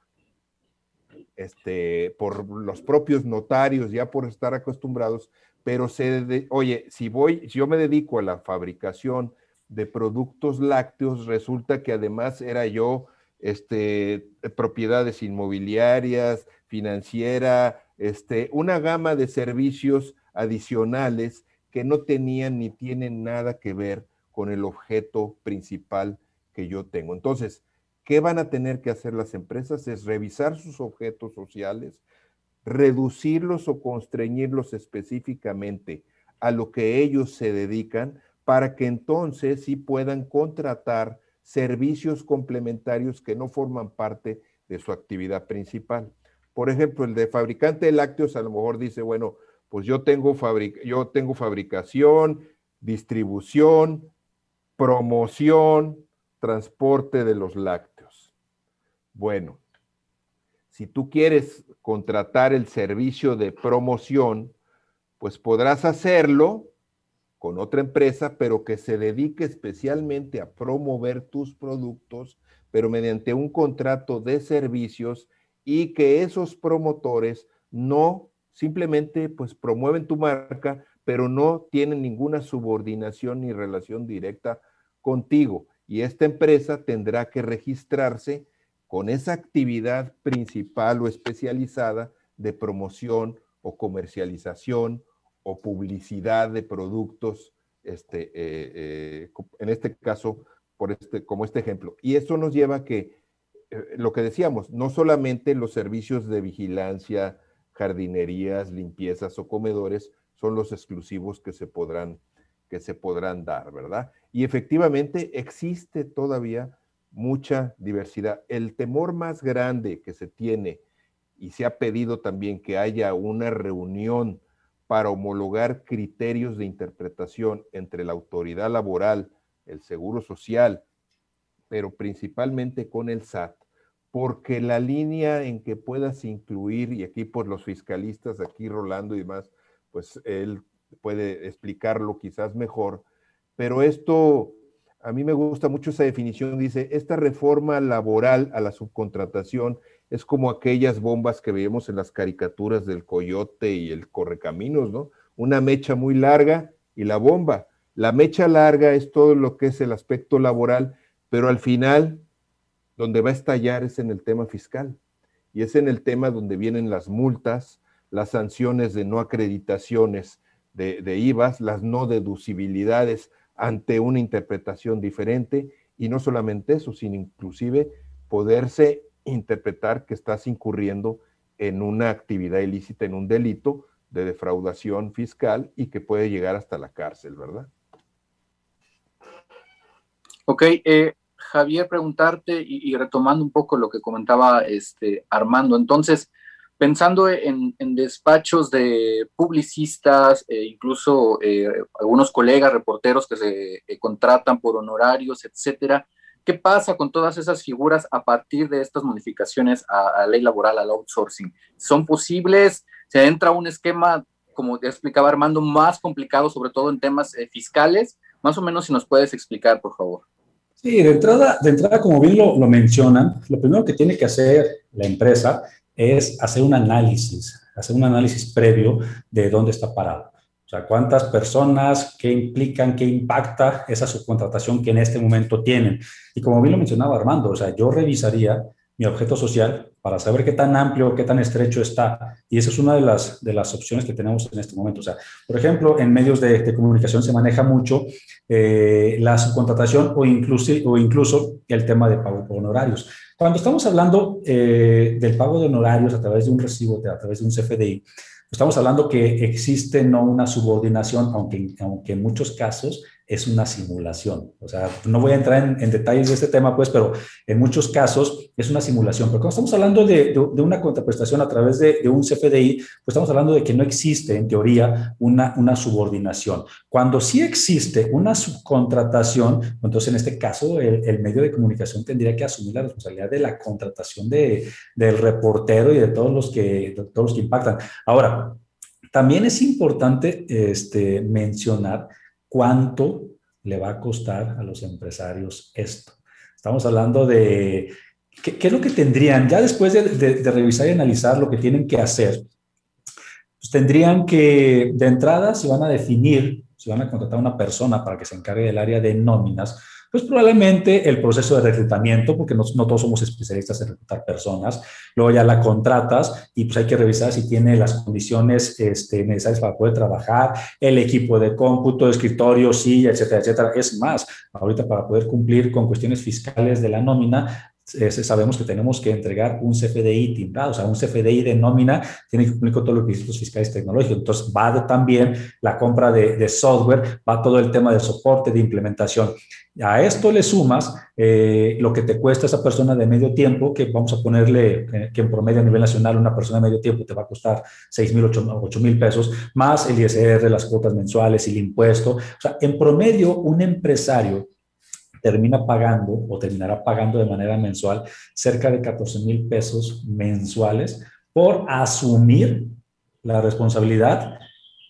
este, por los propios notarios, ya por estar acostumbrados, pero se, oye, si voy, si yo me dedico a la fabricación de productos lácteos, resulta que además era yo, este, propiedades inmobiliarias, financiera, este, una gama de servicios adicionales que no tenían ni tienen nada que ver con el objeto principal que yo tengo. Entonces, ¿qué van a tener que hacer las empresas? Es revisar sus objetos sociales, reducirlos o constreñirlos específicamente a lo que ellos se dedican para que entonces sí puedan contratar servicios complementarios que no forman parte de su actividad principal. Por ejemplo, el de fabricante de lácteos a lo mejor dice, bueno, pues yo tengo, yo tengo fabricación, distribución, promoción, transporte de los lácteos. Bueno, si tú quieres contratar el servicio de promoción, pues podrás hacerlo con otra empresa, pero que se dedique especialmente a promover tus productos, pero mediante un contrato de servicios y que esos promotores no simplemente pues promueven tu marca, pero no tienen ninguna subordinación ni relación directa contigo. Y esta empresa tendrá que registrarse con esa actividad principal o especializada de promoción o comercialización o publicidad de productos, este, eh, eh, en este caso, por este, como este ejemplo. Y eso nos lleva a que, eh, lo que decíamos, no solamente los servicios de vigilancia, jardinerías, limpiezas o comedores son los exclusivos que se podrán, que se podrán dar, ¿verdad? Y efectivamente existe todavía mucha diversidad. El temor más grande que se tiene y se ha pedido también que haya una reunión para homologar criterios de interpretación entre la autoridad laboral, el Seguro Social, pero principalmente con el SAT, porque la línea en que puedas incluir, y aquí por los fiscalistas, aquí Rolando y demás, pues él puede explicarlo quizás mejor, pero esto a mí me gusta mucho esa definición, dice, esta reforma laboral a la subcontratación es como aquellas bombas que veíamos en las caricaturas del coyote y el correcaminos, ¿no? Una mecha muy larga y la bomba. La mecha larga es todo lo que es el aspecto laboral, pero al final, donde va a estallar es en el tema fiscal. y es en el tema donde vienen las multas, las sanciones de no acreditaciones de, de IVAs, las no deducibilidades ante una interpretación diferente y no solamente eso, sino inclusive poderse interpretar que estás incurriendo en una actividad ilícita, en un delito de defraudación fiscal y que puede llegar hasta la cárcel, ¿verdad? Ok, eh, Javier, preguntarte y, retomando un poco lo que comentaba este, Armando, entonces, pensando en, despachos de publicistas, e incluso eh, algunos colegas reporteros que se eh, contratan por honorarios, etcétera, ¿qué pasa con todas esas figuras a partir de estas modificaciones a, la ley laboral, al outsourcing? ¿Son posibles? ¿Se entra un esquema, como te explicaba Armando, más complicado, sobre todo en temas fiscales? Más o menos si nos puedes explicar, por favor. Sí, de entrada, de entrada como bien lo, lo mencionan, lo primero que tiene que hacer la empresa es hacer un análisis, hacer un análisis previo de dónde está parado. O sea, cuántas personas, qué implican, qué impacta esa subcontratación que en este momento tienen. Y como bien lo mencionaba Armando, o sea, yo revisaría mi objeto social para saber qué tan amplio, qué tan estrecho está. Y esa es una de las, de las opciones que tenemos en este momento. O sea, por ejemplo, en medios de, comunicación se maneja mucho eh, la subcontratación o incluso, o incluso el tema de pago por honorarios. Cuando estamos hablando eh, del pago de honorarios a través de un recibo, a través de un CFDI, estamos hablando que existe no una subordinación, aunque, aunque en muchos casos es una simulación. O sea, no voy a entrar en, detalles de este tema, pues, pero en muchos casos es una simulación. Pero cuando estamos hablando de, una contraprestación a través de, un CFDI, pues estamos hablando de que no existe, en teoría, una, una subordinación. Cuando sí existe una subcontratación, entonces en este caso el, medio de comunicación tendría que asumir la responsabilidad de la contratación de, del reportero y de todos los que, todos los que impactan. Ahora, también es importante este, mencionar cuánto le va a costar a los empresarios esto. Estamos hablando de qué, es lo que tendrían, ya después de, revisar y analizar lo que tienen que hacer, pues tendrían que, de entrada, si van a definir, si van a contratar a una persona para que se encargue del área de nóminas, pues probablemente el proceso de reclutamiento, porque no, todos somos especialistas en reclutar personas, luego ya la contratas y pues hay que revisar si tiene las condiciones este, necesarias para poder trabajar, el equipo de cómputo, escritorio, silla, etcétera, etcétera. Es más, ahorita para poder cumplir con cuestiones fiscales de la nómina, sabemos que tenemos que entregar un CFDI timbrado, o sea, un CFDI de nómina tiene que cumplir con todos los requisitos fiscales tecnológicos. Entonces, va también la compra de, de, software, va todo el tema de soporte, de implementación. A esto le sumas eh, lo que te cuesta esa persona de medio tiempo, que vamos a ponerle eh, que en promedio a nivel nacional una persona de medio tiempo te va a costar 6 mil, 8 mil pesos, más el ISR, las cuotas mensuales y el impuesto. O sea, en promedio, un empresario termina pagando o terminará pagando de manera mensual cerca de 14 mil pesos mensuales por asumir la responsabilidad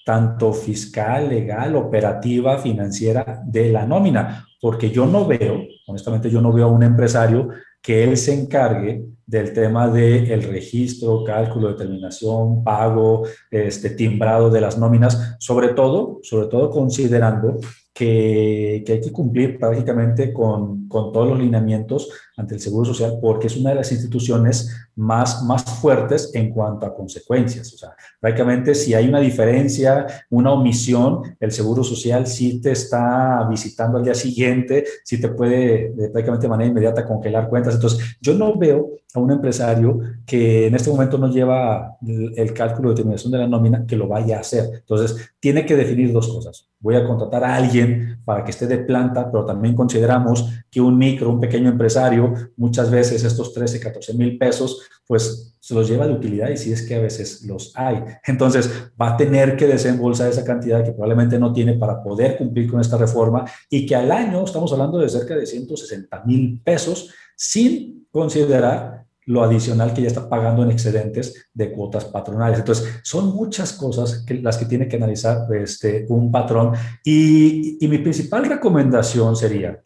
tanto fiscal, legal, operativa, financiera de la nómina, porque yo no veo, honestamente yo no veo a un empresario que él se encargue del tema del el registro, cálculo, determinación, pago, este timbrado de las nóminas, sobre todo, sobre todo considerando que, hay que cumplir prácticamente con, con, todos los lineamientos ante el Seguro Social porque es una de las instituciones más, más fuertes en cuanto a consecuencias. O sea, prácticamente si hay una diferencia, una omisión, el Seguro Social sí te está visitando al día siguiente, sí te puede de, prácticamente de manera inmediata congelar cuentas. Entonces, yo no veo a un empresario que en este momento no lleva el, cálculo de determinación de la nómina que lo vaya a hacer. Entonces, tiene que definir dos cosas. Voy a contratar a alguien para que esté de planta, pero también consideramos que un micro, un pequeño empresario, muchas veces estos 13, 14 mil pesos, pues se los lleva de utilidad y si es que a veces los hay. Entonces va a tener que desembolsar esa cantidad que probablemente no tiene para poder cumplir con esta reforma y que al año estamos hablando de cerca de 160 mil pesos sin considerar lo adicional que ya está pagando en excedentes de cuotas patronales. Entonces, son muchas cosas las que tiene que analizar este, un patrón. Y, y mi principal recomendación sería,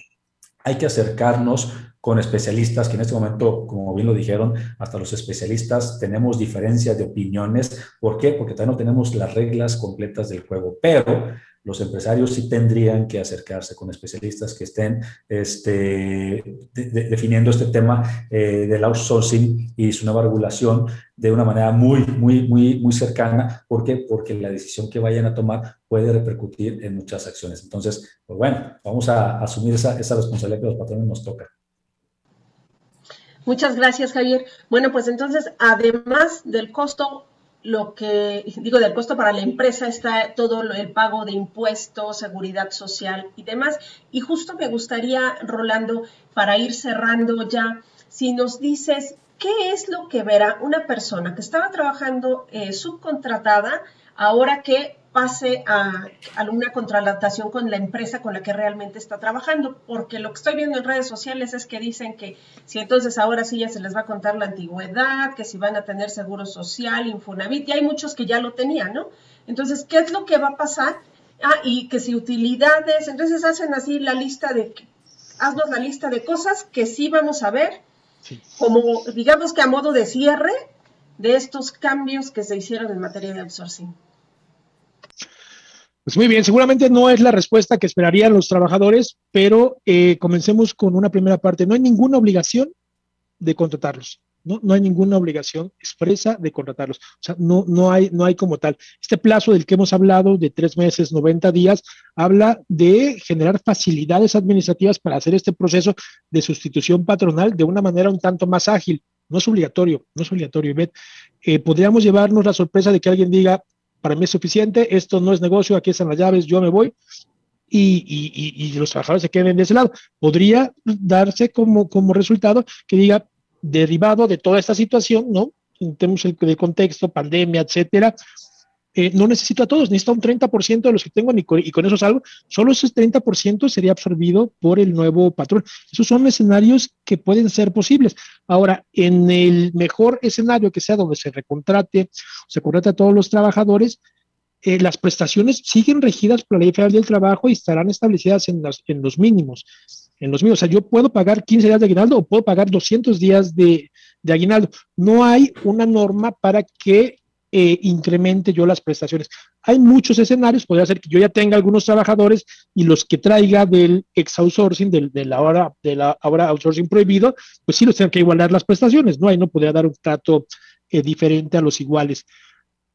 hay que acercarnos con especialistas que en este momento, como bien lo dijeron, hasta los especialistas tenemos diferencias de opiniones. ¿Por qué? Porque todavía no tenemos las reglas completas del juego. Pero los empresarios sí tendrían que acercarse con especialistas que estén este, definiendo este tema eh, del outsourcing y su nueva regulación de una manera muy, muy, muy, muy cercana. ¿Por qué? Porque la decisión que vayan a tomar puede repercutir en muchas acciones. Entonces, pues bueno, vamos a asumir esa, esa responsabilidad que los patrones nos toca. Muchas gracias, Javier. Bueno, pues entonces, además del costo lo que digo del costo para la empresa está todo el pago de impuestos, seguridad social y demás. Y justo me gustaría, Rolando, para ir cerrando ya, si nos dices qué es lo que verá una persona que estaba trabajando eh, subcontratada ahora que pase a, una contratación con la empresa con la que realmente está trabajando, porque lo que estoy viendo en redes sociales es que dicen que si entonces ahora sí ya se les va a contar la antigüedad, que si van a tener seguro social, Infonavit, y hay muchos que ya lo tenían, ¿no? Entonces, ¿qué es lo que va a pasar? Ah, y que si utilidades, entonces hacen así la lista de, haznos la lista de cosas que sí vamos a ver, como digamos que a modo de cierre de estos cambios que se hicieron en materia de outsourcing. Pues muy bien, seguramente no es la respuesta que esperarían los trabajadores, pero eh, comencemos con una primera parte. No hay ninguna obligación de contratarlos. ¿no? no hay ninguna obligación expresa de contratarlos. O sea, no, no, hay, no hay como tal. Este plazo del que hemos hablado, de tres meses, 90 días, habla de generar facilidades administrativas para hacer este proceso de sustitución patronal de una manera un tanto más ágil. No es obligatorio, no es obligatorio, eh, podríamos llevarnos la sorpresa de que alguien diga, para mí es suficiente, esto no es negocio, aquí están las llaves, yo me voy. Y, los trabajadores se queden de ese lado. Podría darse como, como resultado que diga, derivado de toda esta situación, ¿no? En términos de contexto, pandemia, etcétera, eh, no necesito a todos, necesito un 30% de los que tengo y con, y con eso salgo. Solo ese 30% sería absorbido por el nuevo patrón. Esos son escenarios que pueden ser posibles. Ahora, en el mejor escenario que sea donde se recontrate, se contrate a todos los trabajadores, eh, las prestaciones siguen regidas por la Ley Federal del Trabajo y estarán establecidas en, en los mínimos. En los mínimos. O sea, yo puedo pagar 15 días de aguinaldo o puedo pagar 200 días de, de aguinaldo. No hay una norma para que eh, incremente yo las prestaciones. Hay muchos escenarios, podría ser que yo ya tenga algunos trabajadores y los que traiga del ex outsourcing, del, de la hora, de la hora outsourcing prohibido, pues sí los tengo que igualar las prestaciones, ¿no? Ahí no podría dar un trato eh, diferente a los iguales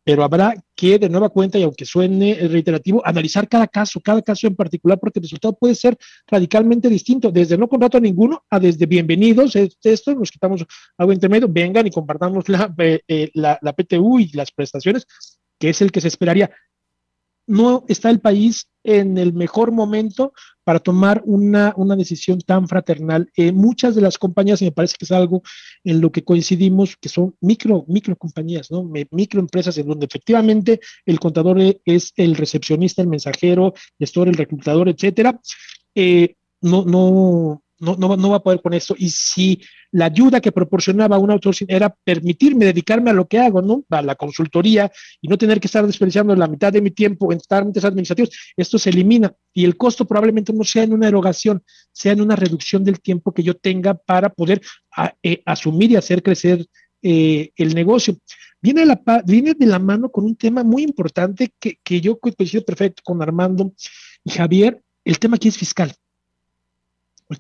pero habrá que, de nueva cuenta, y aunque suene reiterativo, analizar cada caso, cada caso en particular, porque el resultado puede ser radicalmente distinto, desde no contrato a ninguno a desde bienvenidos, esto, nos quitamos algo intermedio, vengan y compartamos la, eh, eh, la, la PTU y las prestaciones, que es el que se esperaría. No está el país en el mejor momento para tomar una, decisión tan fraternal. Eh, muchas de las compañías, y me parece que es algo en lo que coincidimos, que son micro, micro compañías, ¿no? microempresas en donde efectivamente el contador es el recepcionista, el mensajero, gestor, el reclutador, etcétera. Eh, no, no, no, no, va a poder con esto. Y si la ayuda que proporcionaba un outsourcing era permitirme dedicarme a lo que hago, ¿no? A la consultoría y no tener que estar desperdiciando la mitad de mi tiempo en trámites administrativos, esto se elimina y el costo probablemente no sea en una erogación, sea en una reducción del tiempo que yo tenga para poder eh, asumir y hacer crecer eh, el negocio. Viene, la, viene de la mano con un tema muy importante que, que yo coincido perfecto con Armando y Javier, el tema aquí es fiscal.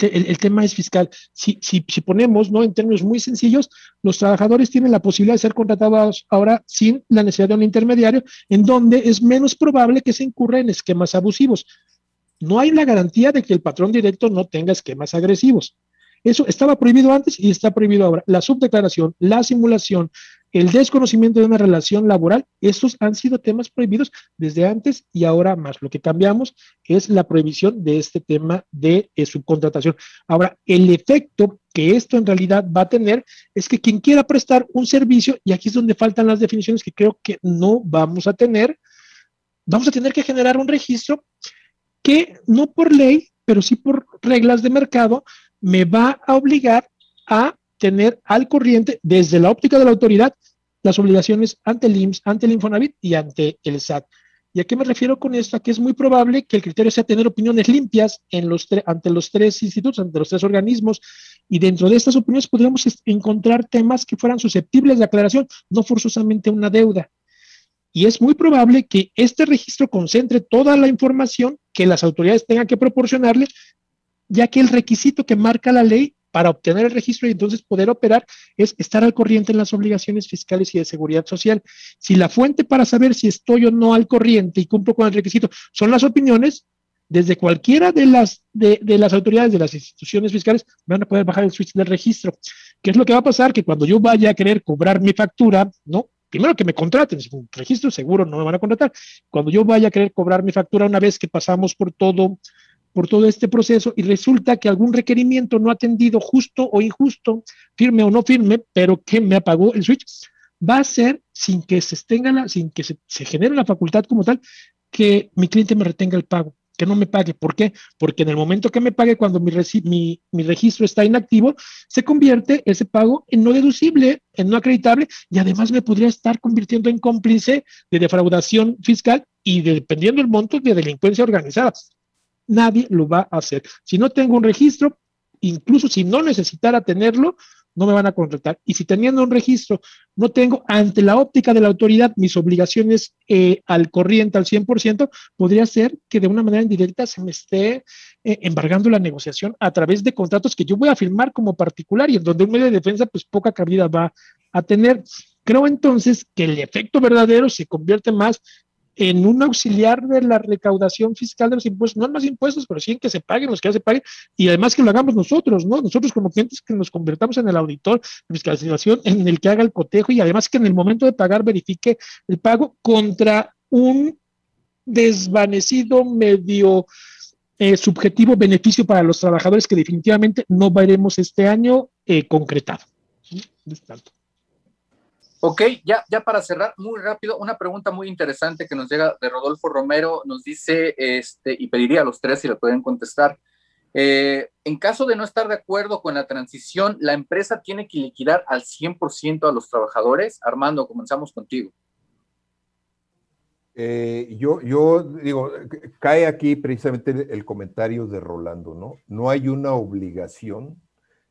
El, tema es fiscal. Si, si, si, ponemos, ¿no? En términos muy sencillos, los trabajadores tienen la posibilidad de ser contratados ahora sin la necesidad de un intermediario, en donde es menos probable que se incurra en esquemas abusivos. No hay la garantía de que el patrón directo no tenga esquemas agresivos. Eso estaba prohibido antes y está prohibido ahora. La subdeclaración, la simulación, el desconocimiento de una relación laboral, estos han sido temas prohibidos desde antes y ahora más. Lo que cambiamos es la prohibición de este tema de eh, subcontratación. Ahora, el efecto que esto en realidad va a tener es que quien quiera prestar un servicio, y aquí es donde faltan las definiciones que creo que no vamos a tener, vamos a tener que generar un registro que no por ley, pero sí por reglas de mercado, me va a obligar a tener al corriente desde la óptica de la autoridad las obligaciones ante el IMSS, ante el Infonavit y ante el SAT. ¿Y a qué me refiero con esto? A que es muy probable que el criterio sea tener opiniones limpias ante los tres institutos, ante los tres organismos, y dentro de estas opiniones podríamos encontrar temas que fueran susceptibles de aclaración, no forzosamente una deuda. y es muy probable que este registro concentre toda la información que las autoridades tengan que proporcionarle, ya que el requisito que marca la ley para obtener el registro y entonces poder operar es estar al corriente en las obligaciones fiscales y de seguridad social. Si la fuente para saber si estoy o no al corriente y cumplo con el requisito son las opiniones, desde cualquiera de las, de, las autoridades de las instituciones fiscales van a poder bajar el switch del registro. ¿Qué es lo que va a pasar? Que cuando yo vaya a querer cobrar mi factura, ¿no? Primero que me contraten, si un registro seguro no me van a contratar. Cuando yo vaya a querer cobrar mi factura una vez que pasamos por todo, por todo este proceso y resulta que algún requerimiento no atendido justo o injusto, firme o no firme, pero que me apagó el switch, va a ser sin que se tenga sin que se, genere la facultad como tal, que mi cliente me retenga el pago que no me pague. ¿Por qué? Porque en el momento que me pague, cuando mi, mi, mi, registro está inactivo, se convierte ese pago en no deducible, en no acreditable, y además me podría estar convirtiendo en cómplice de defraudación fiscal y dependiendo del monto de delincuencia organizada. Nadie lo va a hacer. Si no tengo un registro, incluso si no necesitara tenerlo, no me van a contratar. Y si teniendo un registro no tengo ante la óptica de la autoridad mis obligaciones eh, al corriente al 100%, podría ser que de una manera indirecta se me esté eh, embargando la negociación a través de contratos que yo voy a firmar como particular y en donde un medio de defensa pues poca cabida va a tener. Creo entonces que el efecto verdadero se convierte más en un auxiliar de la recaudación fiscal de los impuestos, no en más impuestos, pero sí en que se paguen los que ya se paguen, y además que lo hagamos nosotros, ¿no? Nosotros como clientes que nos convertamos en el auditor de fiscalización, en el que haga el cotejo y además que en el momento de pagar verifique el pago contra un desvanecido medio eh, subjetivo beneficio para los trabajadores que definitivamente no veremos este año eh, concretado. Ok, ya, ya para cerrar, muy rápido, una pregunta muy interesante que nos llega de Rodolfo Romero, nos dice, este, y pediría a los tres si le pueden contestar, eh, en caso de no estar de acuerdo con la transición, ¿la empresa tiene que liquidar al 100% a los trabajadores? Armando, comenzamos contigo. Eh, yo, yo digo, cae aquí precisamente el comentario de Rolando, ¿no? No hay una obligación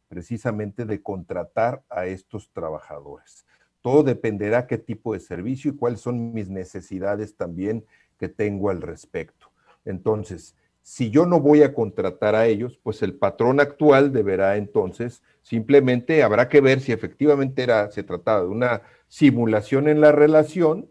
precisamente de contratar a estos trabajadores. Todo dependerá qué tipo de servicio y cuáles son mis necesidades también que tengo al respecto. Entonces, si yo no voy a contratar a ellos, pues el patrón actual deberá entonces simplemente habrá que ver si efectivamente era, se trataba de una simulación en la relación,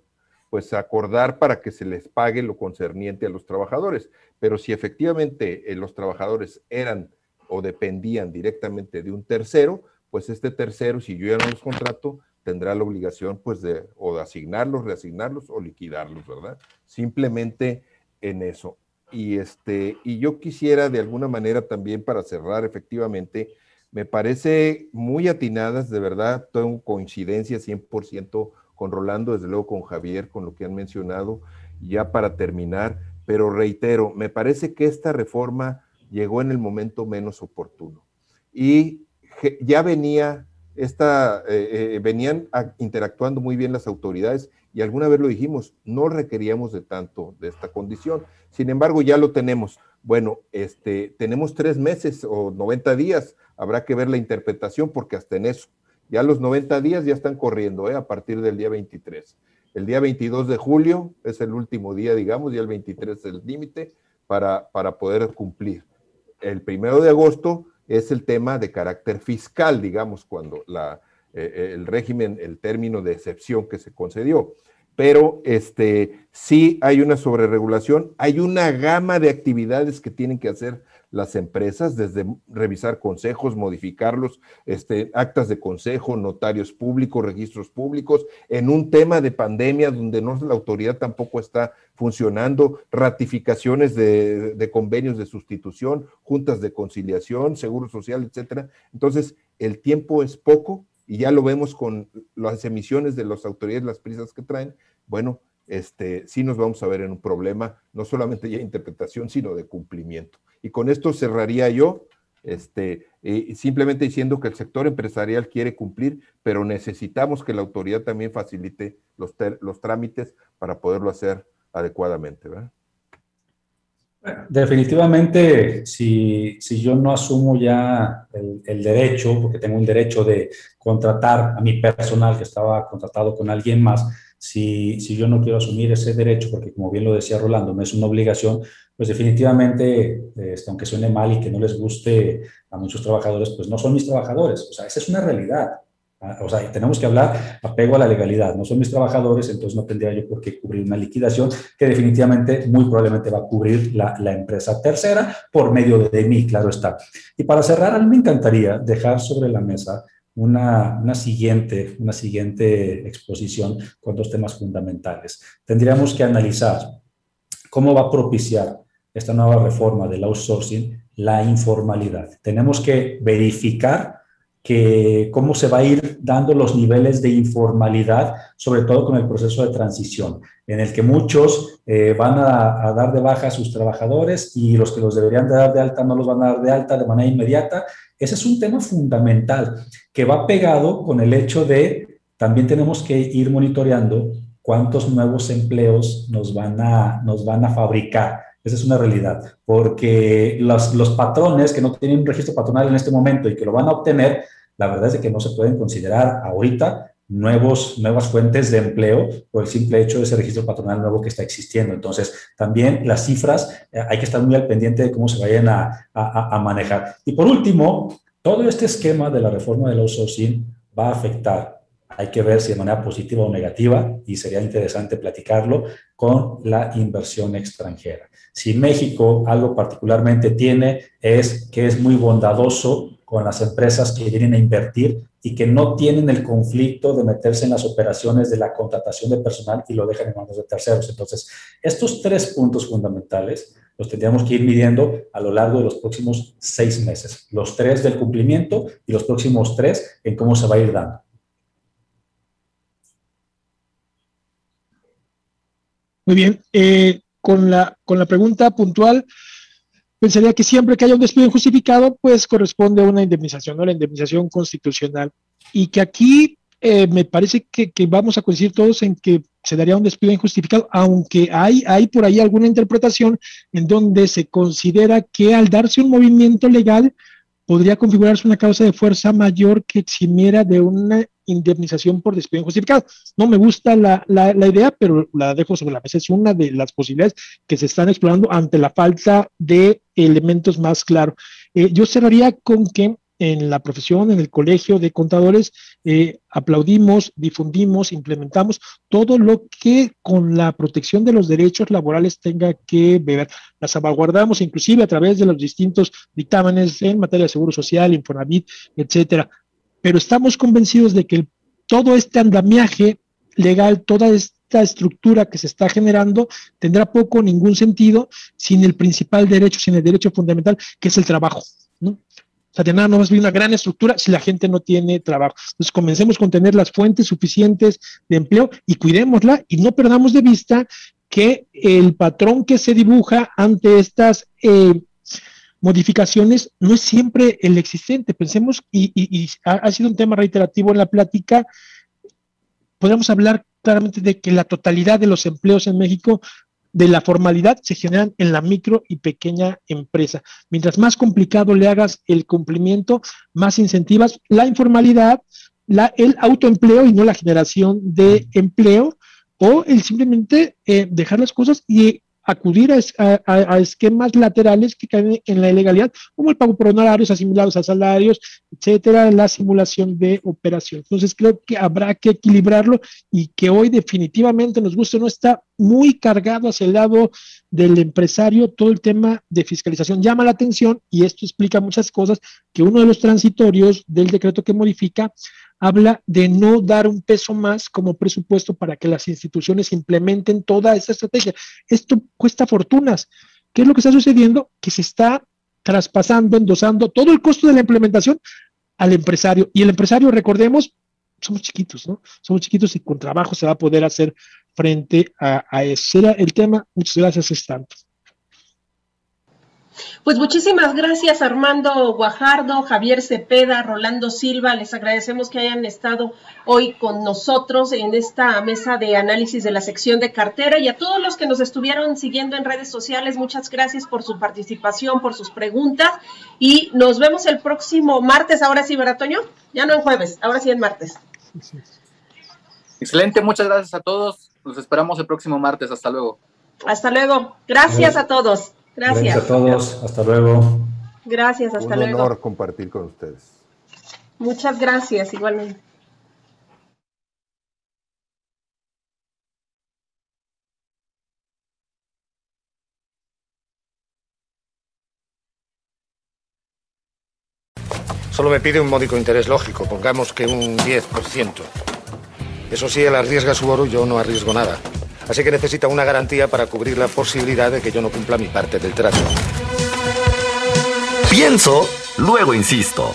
pues acordar para que se les pague lo concerniente a los trabajadores. Pero si efectivamente eh, los trabajadores eran o dependían directamente de un tercero, pues este tercero, si yo ya no los contrato, tendrá la obligación pues de o de asignarlos, reasignarlos o liquidarlos, ¿verdad? Simplemente en eso. Y este y yo quisiera de alguna manera también para cerrar efectivamente me parece muy atinadas, de verdad, tengo coincidencia 100% con Rolando, desde luego con Javier, con lo que han mencionado, ya para terminar, pero reitero, me parece que esta reforma llegó en el momento menos oportuno y ya venía esta, eh, eh, venían interactuando muy bien las autoridades y alguna vez lo dijimos, no requeríamos de tanto de esta condición. Sin embargo, ya lo tenemos. Bueno, este, tenemos tres meses o 90 días, habrá que ver la interpretación porque hasta en eso, ya los 90 días ya están corriendo ¿eh? a partir del día 23. El día 22 de julio es el último día, digamos, y el 23 es el límite para, para poder cumplir. El primero de agosto es el tema de carácter fiscal, digamos, cuando la, eh, eh, el régimen, el término de excepción que se concedió. Pero este, sí hay una sobreregulación, hay una gama de actividades que tienen que hacer las empresas, desde revisar consejos, modificarlos, este, actas de consejo, notarios públicos, registros públicos, en un tema de pandemia donde no la autoridad tampoco está funcionando, ratificaciones de, de convenios de sustitución, juntas de conciliación, seguro social, etcétera. Entonces, el tiempo es poco y ya lo vemos con las emisiones de las autoridades, las prisas que traen. Bueno, este, sí nos vamos a ver en un problema, no solamente de interpretación, sino de cumplimiento. Y con esto cerraría yo, este, simplemente diciendo que el sector empresarial quiere cumplir, pero necesitamos que la autoridad también facilite los, trámites para poderlo hacer adecuadamente. Definitivamente, si, si, yo no asumo ya el, derecho, porque tengo un derecho de contratar a mi personal que estaba contratado con alguien más, Si, yo no quiero asumir ese derecho, porque como bien lo decía Rolando, me es una obligación, pues definitivamente, este, aunque suene mal y que no les guste a muchos trabajadores, pues no son mis trabajadores. O sea, esa es una realidad. Ah, o sea, tenemos que hablar apego a la legalidad. No son mis trabajadores, entonces no tendría yo por qué cubrir una liquidación que definitivamente, muy probablemente va a cubrir la, la empresa tercera por medio de mí, claro está. Y para cerrar, a mí me encantaría dejar sobre la mesa una, una, siguiente, una siguiente exposición con dos temas fundamentales. Tendríamos que analizar cómo va a propiciar esta nueva reforma del outsourcing la informalidad. Tenemos que verificar que cómo se va a ir dando los niveles de informalidad, sobre todo con el proceso de transición, en el que muchos eh, van a, dar de baja a sus trabajadores y los que los deberían de dar de alta no los van a dar de alta de manera inmediata. Ese es un tema fundamental que va pegado con el hecho de también tenemos que ir monitoreando cuántos nuevos empleos nos van a, nos van a fabricar. Esa es una realidad, porque los, los, patrones que no tienen un registro patronal en este momento y que lo van a obtener, la verdad es que no se pueden considerar ahorita nuevos, nuevas fuentes de empleo por el simple hecho de ese registro patronal nuevo que está existiendo. Entonces, también las cifras eh, hay que estar muy al pendiente de cómo se vayan a, a, a manejar. Y por último, todo este esquema de la reforma del outsourcing va a afectar hay que ver si de manera positiva o negativa, y sería interesante platicarlo, con la inversión extranjera. Si México algo particularmente tiene es que es muy bondadoso con las empresas que vienen a invertir y que no tienen el conflicto de meterse en las operaciones de la contratación de personal y lo dejan en manos de terceros. Entonces, estos tres puntos fundamentales los tendríamos que ir midiendo a lo largo de los próximos seis meses. Los tres del cumplimiento y los próximos tres en cómo se va a ir dando. Muy bien. Eh, con, la, con la pregunta puntual, pensaría que siempre que haya un despido injustificado, pues corresponde a una indemnización, ¿no? La indemnización constitucional. Y que aquí eh, me parece que, vamos a coincidir todos en que se daría un despido injustificado, aunque hay, hay por ahí alguna interpretación en donde se considera que al darse un movimiento legal podría configurarse una causa de fuerza mayor que eximiera de una indemnización por despido injustificado. No me gusta la, la, idea, pero la dejo sobre la mesa. Es una de las posibilidades que se están explorando ante la falta de elementos más claros. Eh, yo cerraría con que en la profesión, en el colegio de contadores, eh, aplaudimos, difundimos, implementamos todo lo que con la protección de los derechos laborales tenga que ver. La salvaguardamos inclusive a través de los distintos dictámenes en materia de seguro social, Infonavit, etcétera pero estamos convencidos de que todo este andamiaje legal, toda esta estructura que se está generando, tendrá poco o ningún sentido sin el principal derecho, sin el derecho fundamental, que es el trabajo. O sea, de nada no más una gran estructura si la gente no tiene trabajo. Entonces, comencemos con tener las fuentes suficientes de empleo y cuidémosla y no perdamos de vista que el patrón que se dibuja ante estas eh, modificaciones no es siempre el existente. Pensemos, y, ha, sido un tema reiterativo en la plática, podemos hablar claramente de que la totalidad de los empleos en México de la formalidad se generan en la micro y pequeña empresa. Mientras más complicado le hagas el cumplimiento, más incentivas la informalidad, la, el autoempleo y no la generación de empleo, o el simplemente eh, dejar las cosas y acudir a, esquemas laterales que caen en la ilegalidad, como el pago por honorarios asimilados a salarios, etcétera, la simulación de operación. Entonces, creo que habrá que equilibrarlo y que hoy definitivamente nos gusta, no está muy cargado hacia el lado del empresario todo el tema de fiscalización. Llama la atención y esto explica muchas cosas que uno de los transitorios del decreto que modifica habla de no dar un peso más como presupuesto para que las instituciones implementen toda esa estrategia. Esto cuesta fortunas. ¿Qué es lo que está sucediendo? Que se está traspasando, endosando todo el costo de la implementación al empresario. Y el empresario, recordemos, somos chiquitos, ¿no? Somos chiquitos y con trabajo se va a poder hacer frente a, a eso. Era el tema. Muchas gracias, es. Pues muchísimas gracias Armando Guajardo, Javier Cepeda, Rolando Silva. Les agradecemos que hayan estado hoy con nosotros en esta mesa de análisis de la sección de cartera y a todos los que nos estuvieron siguiendo en redes sociales. Muchas gracias por su participación, por sus preguntas y nos vemos el próximo martes. Ahora sí, ¿verdad, Toño? Ya no en jueves, ahora sí en martes. Excelente, muchas gracias a todos. Nos esperamos el próximo martes. Hasta luego. Hasta luego. Gracias a todos. Gracias. Gracias a todos. Hasta luego. Gracias, hasta luego. Un honor compartir con ustedes. Muchas gracias, igualmente. Solo me pide un módico interés lógico, pongamos que un 10%. Eso sí, él arriesga su oro y yo no arriesgo nada. Así que necesita una garantía para cubrir la posibilidad de que yo no cumpla mi parte del trato. Pienso, luego insisto.